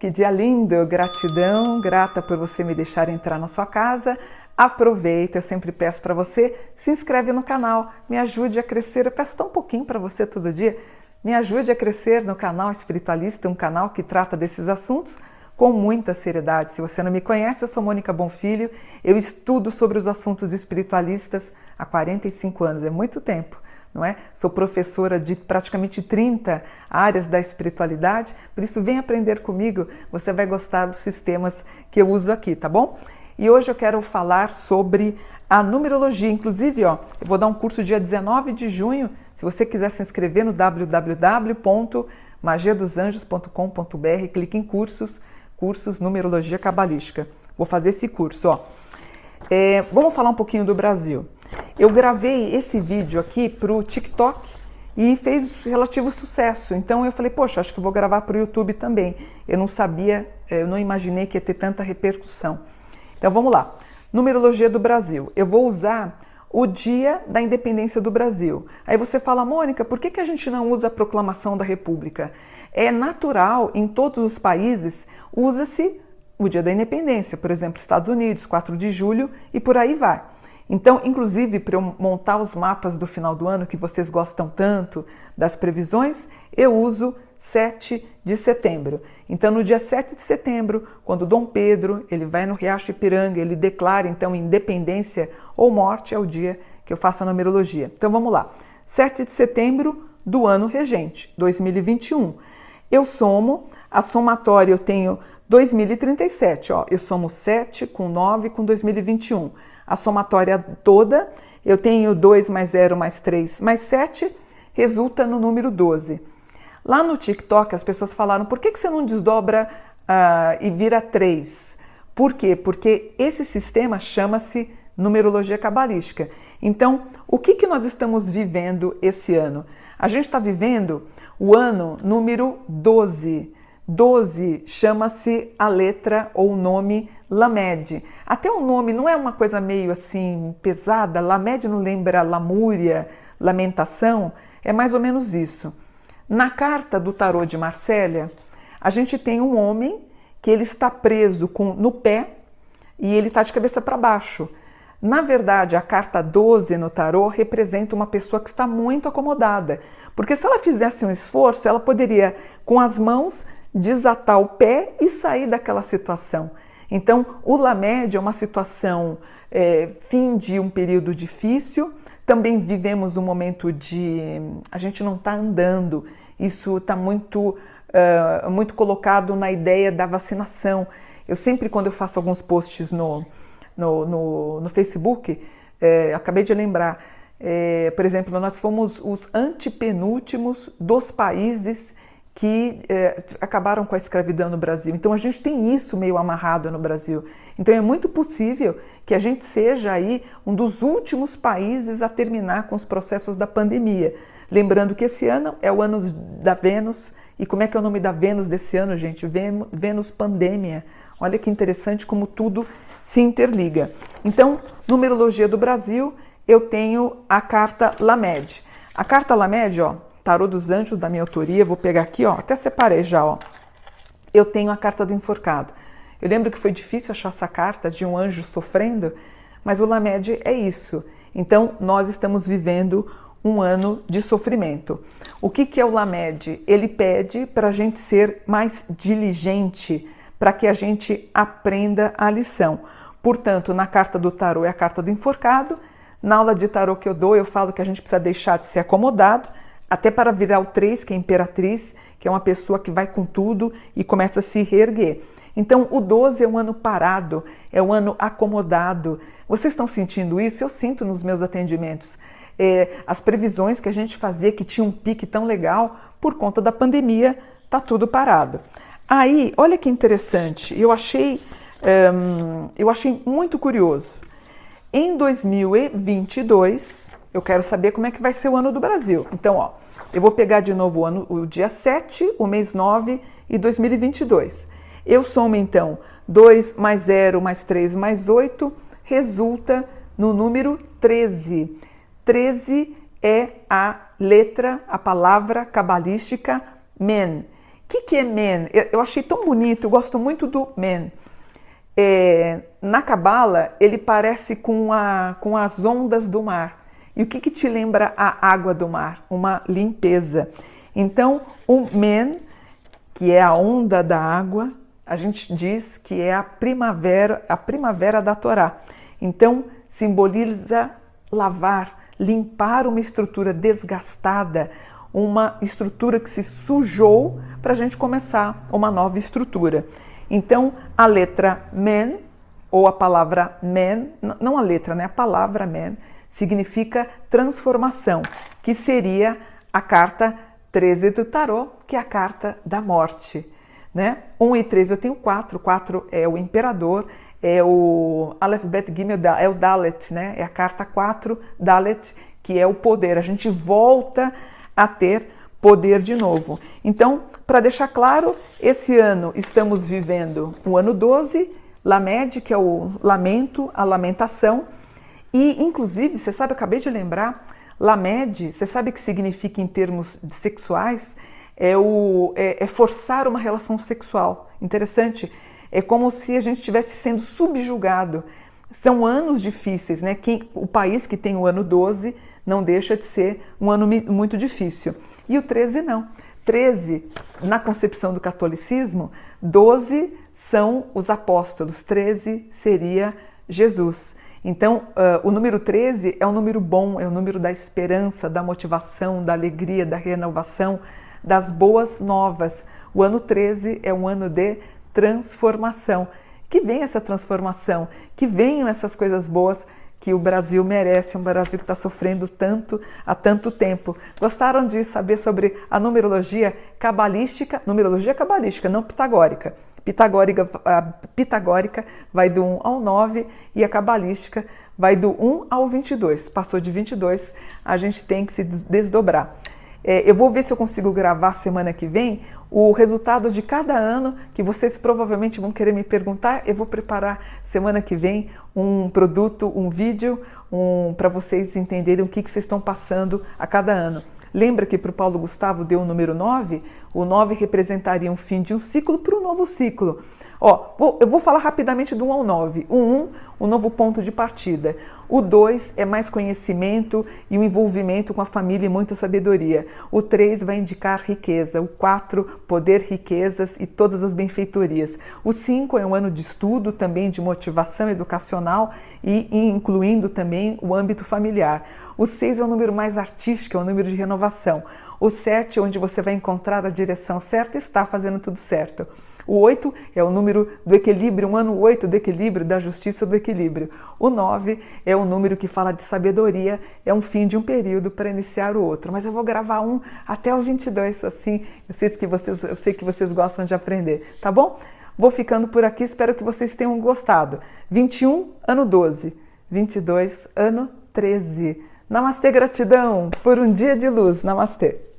Que dia lindo! Gratidão, grata por você me deixar entrar na sua casa. Aproveita, eu sempre peço para você, se inscreve no canal, me ajude a crescer. Eu peço tão pouquinho para você todo dia. Me ajude a crescer no canal Espiritualista, um canal que trata desses assuntos com muita seriedade. Se você não me conhece, eu sou Mônica Bonfilho. Eu estudo sobre os assuntos espiritualistas há 45 anos, é muito tempo não é? Sou professora de praticamente 30 áreas da espiritualidade, por isso vem aprender comigo, você vai gostar dos sistemas que eu uso aqui, tá bom? E hoje eu quero falar sobre a numerologia, inclusive, ó, eu vou dar um curso dia 19 de junho, se você quiser se inscrever no www.magiadosanjos.com.br, clique em cursos, cursos numerologia cabalística. Vou fazer esse curso, ó. É, vamos falar um pouquinho do Brasil. Eu gravei esse vídeo aqui para o TikTok e fez relativo sucesso. Então eu falei, poxa, acho que vou gravar para o YouTube também. Eu não sabia, eu não imaginei que ia ter tanta repercussão. Então vamos lá. Numerologia do Brasil. Eu vou usar o dia da independência do Brasil. Aí você fala, Mônica, por que, que a gente não usa a proclamação da República? É natural, em todos os países, usa-se o dia da independência, por exemplo, Estados Unidos, 4 de julho e por aí vai. Então, inclusive, para eu montar os mapas do final do ano que vocês gostam tanto das previsões, eu uso 7 de setembro. Então, no dia 7 de setembro, quando Dom Pedro ele vai no Riacho Ipiranga, ele declara então independência ou morte, é o dia que eu faço a numerologia. Então, vamos lá. 7 de setembro do ano regente, 2021. Eu somo, a somatória eu tenho 2037, ó, eu somo 7 com 9 com 2021. A somatória toda, eu tenho 2 mais 0 mais 3 mais 7, resulta no número 12. Lá no TikTok as pessoas falaram, por que, que você não desdobra uh, e vira 3? Por quê? Porque esse sistema chama-se numerologia cabalística. Então, o que, que nós estamos vivendo esse ano? A gente está vivendo o ano número 12. 12 chama-se a letra ou o nome Lamed. Até o nome não é uma coisa meio assim pesada, Lamed não lembra lamúria, lamentação, é mais ou menos isso. Na carta do tarô de Marsella, a gente tem um homem que ele está preso com, no pé e ele está de cabeça para baixo. Na verdade, a carta 12 no tarô representa uma pessoa que está muito acomodada, porque se ela fizesse um esforço, ela poderia, com as mãos, desatar o pé e sair daquela situação. Então, o Lamed é uma situação, é, fim de um período difícil, também vivemos um momento de. a gente não está andando, isso está muito, uh, muito colocado na ideia da vacinação. Eu sempre, quando eu faço alguns posts no, no, no, no Facebook, é, acabei de lembrar, é, por exemplo, nós fomos os antepenúltimos dos países que é, acabaram com a escravidão no Brasil. Então a gente tem isso meio amarrado no Brasil. Então é muito possível que a gente seja aí um dos últimos países a terminar com os processos da pandemia. Lembrando que esse ano é o ano da Vênus. E como é que é o nome da Vênus desse ano, gente? Vênus Pandemia. Olha que interessante como tudo se interliga. Então, numerologia do Brasil, eu tenho a carta Lamed. A carta Lamed, ó, Tarô dos Anjos da minha autoria, vou pegar aqui, ó, até separei já, ó. Eu tenho a carta do enforcado. Eu lembro que foi difícil achar essa carta de um anjo sofrendo, mas o Lamed é isso. Então, nós estamos vivendo um ano de sofrimento. O que, que é o Lamed? Ele pede para a gente ser mais diligente, para que a gente aprenda a lição. Portanto, na carta do tarô é a carta do enforcado. Na aula de tarô que eu dou, eu falo que a gente precisa deixar de ser acomodado até para virar o 3, que é imperatriz, que é uma pessoa que vai com tudo e começa a se reerguer. Então, o 12 é um ano parado, é um ano acomodado. Vocês estão sentindo isso? Eu sinto nos meus atendimentos. É, as previsões que a gente fazia, que tinha um pique tão legal, por conta da pandemia, tá tudo parado. Aí, olha que interessante, eu achei, um, eu achei muito curioso. Em 2022, eu quero saber como é que vai ser o ano do Brasil. Então, ó, eu vou pegar de novo o, ano, o dia 7, o mês 9 e 2022. Eu somo então 2 mais 0 mais 3 mais 8, resulta no número 13. 13 é a letra, a palavra cabalística men. O que, que é men? Eu achei tão bonito, eu gosto muito do men. É, na cabala, ele parece com, a, com as ondas do mar. E o que, que te lembra a água do mar? Uma limpeza. Então, o men, que é a onda da água, a gente diz que é a primavera, a primavera da Torá. Então, simboliza lavar, limpar uma estrutura desgastada, uma estrutura que se sujou para a gente começar uma nova estrutura. Então, a letra men, ou a palavra men, não a letra, né? A palavra men significa transformação, que seria a carta 13 do tarô, que é a carta da morte. Né? 1 e 3 eu tenho 4, 4 é o imperador, é o Aleph Bet Gimel, é o Dalet, né? É a carta 4, Dalet, que é o poder. A gente volta a ter poder de novo. Então, para deixar claro, esse ano estamos vivendo o ano 12, Lamed, que é o lamento, a lamentação. E, inclusive, você sabe, acabei de lembrar, Lamed, você sabe o que significa em termos sexuais? É, o, é, é forçar uma relação sexual. Interessante é como se a gente estivesse sendo subjugado. São anos difíceis, né? Quem, o país que tem o ano 12 não deixa de ser um ano muito difícil. E o 13 não. 13, na concepção do catolicismo, 12 são os apóstolos, 13 seria Jesus. Então, uh, o número 13 é um número bom, é o um número da esperança, da motivação, da alegria, da renovação, das boas novas. O ano 13 é um ano de transformação. Que venha essa transformação, que venham essas coisas boas que o Brasil merece, um Brasil que está sofrendo tanto há tanto tempo. Gostaram de saber sobre a numerologia cabalística? Numerologia cabalística, não pitagórica. Pitagórica, a pitagórica vai do 1 ao 9 e a cabalística vai do 1 ao 22. Passou de 22, a gente tem que se desdobrar. É, eu vou ver se eu consigo gravar semana que vem o resultado de cada ano, que vocês provavelmente vão querer me perguntar. Eu vou preparar semana que vem um produto, um vídeo, um, para vocês entenderem o que, que vocês estão passando a cada ano. Lembra que para o Paulo Gustavo deu o número 9? O 9 representaria um fim de um ciclo para um novo ciclo. Ó, vou, eu vou falar rapidamente do 1 ao 9. O 1, o novo ponto de partida. O 2 é mais conhecimento e o um envolvimento com a família e muita sabedoria. O 3 vai indicar riqueza. O 4, poder, riquezas e todas as benfeitorias. O 5 é um ano de estudo, também de motivação educacional e, incluindo também o âmbito familiar. O 6 é o número mais artístico, é o número de renovação. O 7, onde você vai encontrar a direção certa, está fazendo tudo certo. O 8 é o número do equilíbrio, um ano 8 do equilíbrio, da justiça do equilíbrio. O 9 é o número que fala de sabedoria, é um fim de um período para iniciar o outro. Mas eu vou gravar um até o 22, assim, eu sei que vocês, eu sei que vocês gostam de aprender, tá bom? Vou ficando por aqui, espero que vocês tenham gostado. 21, ano 12. 22, ano 13. Namastê, gratidão por um dia de luz. Namastê.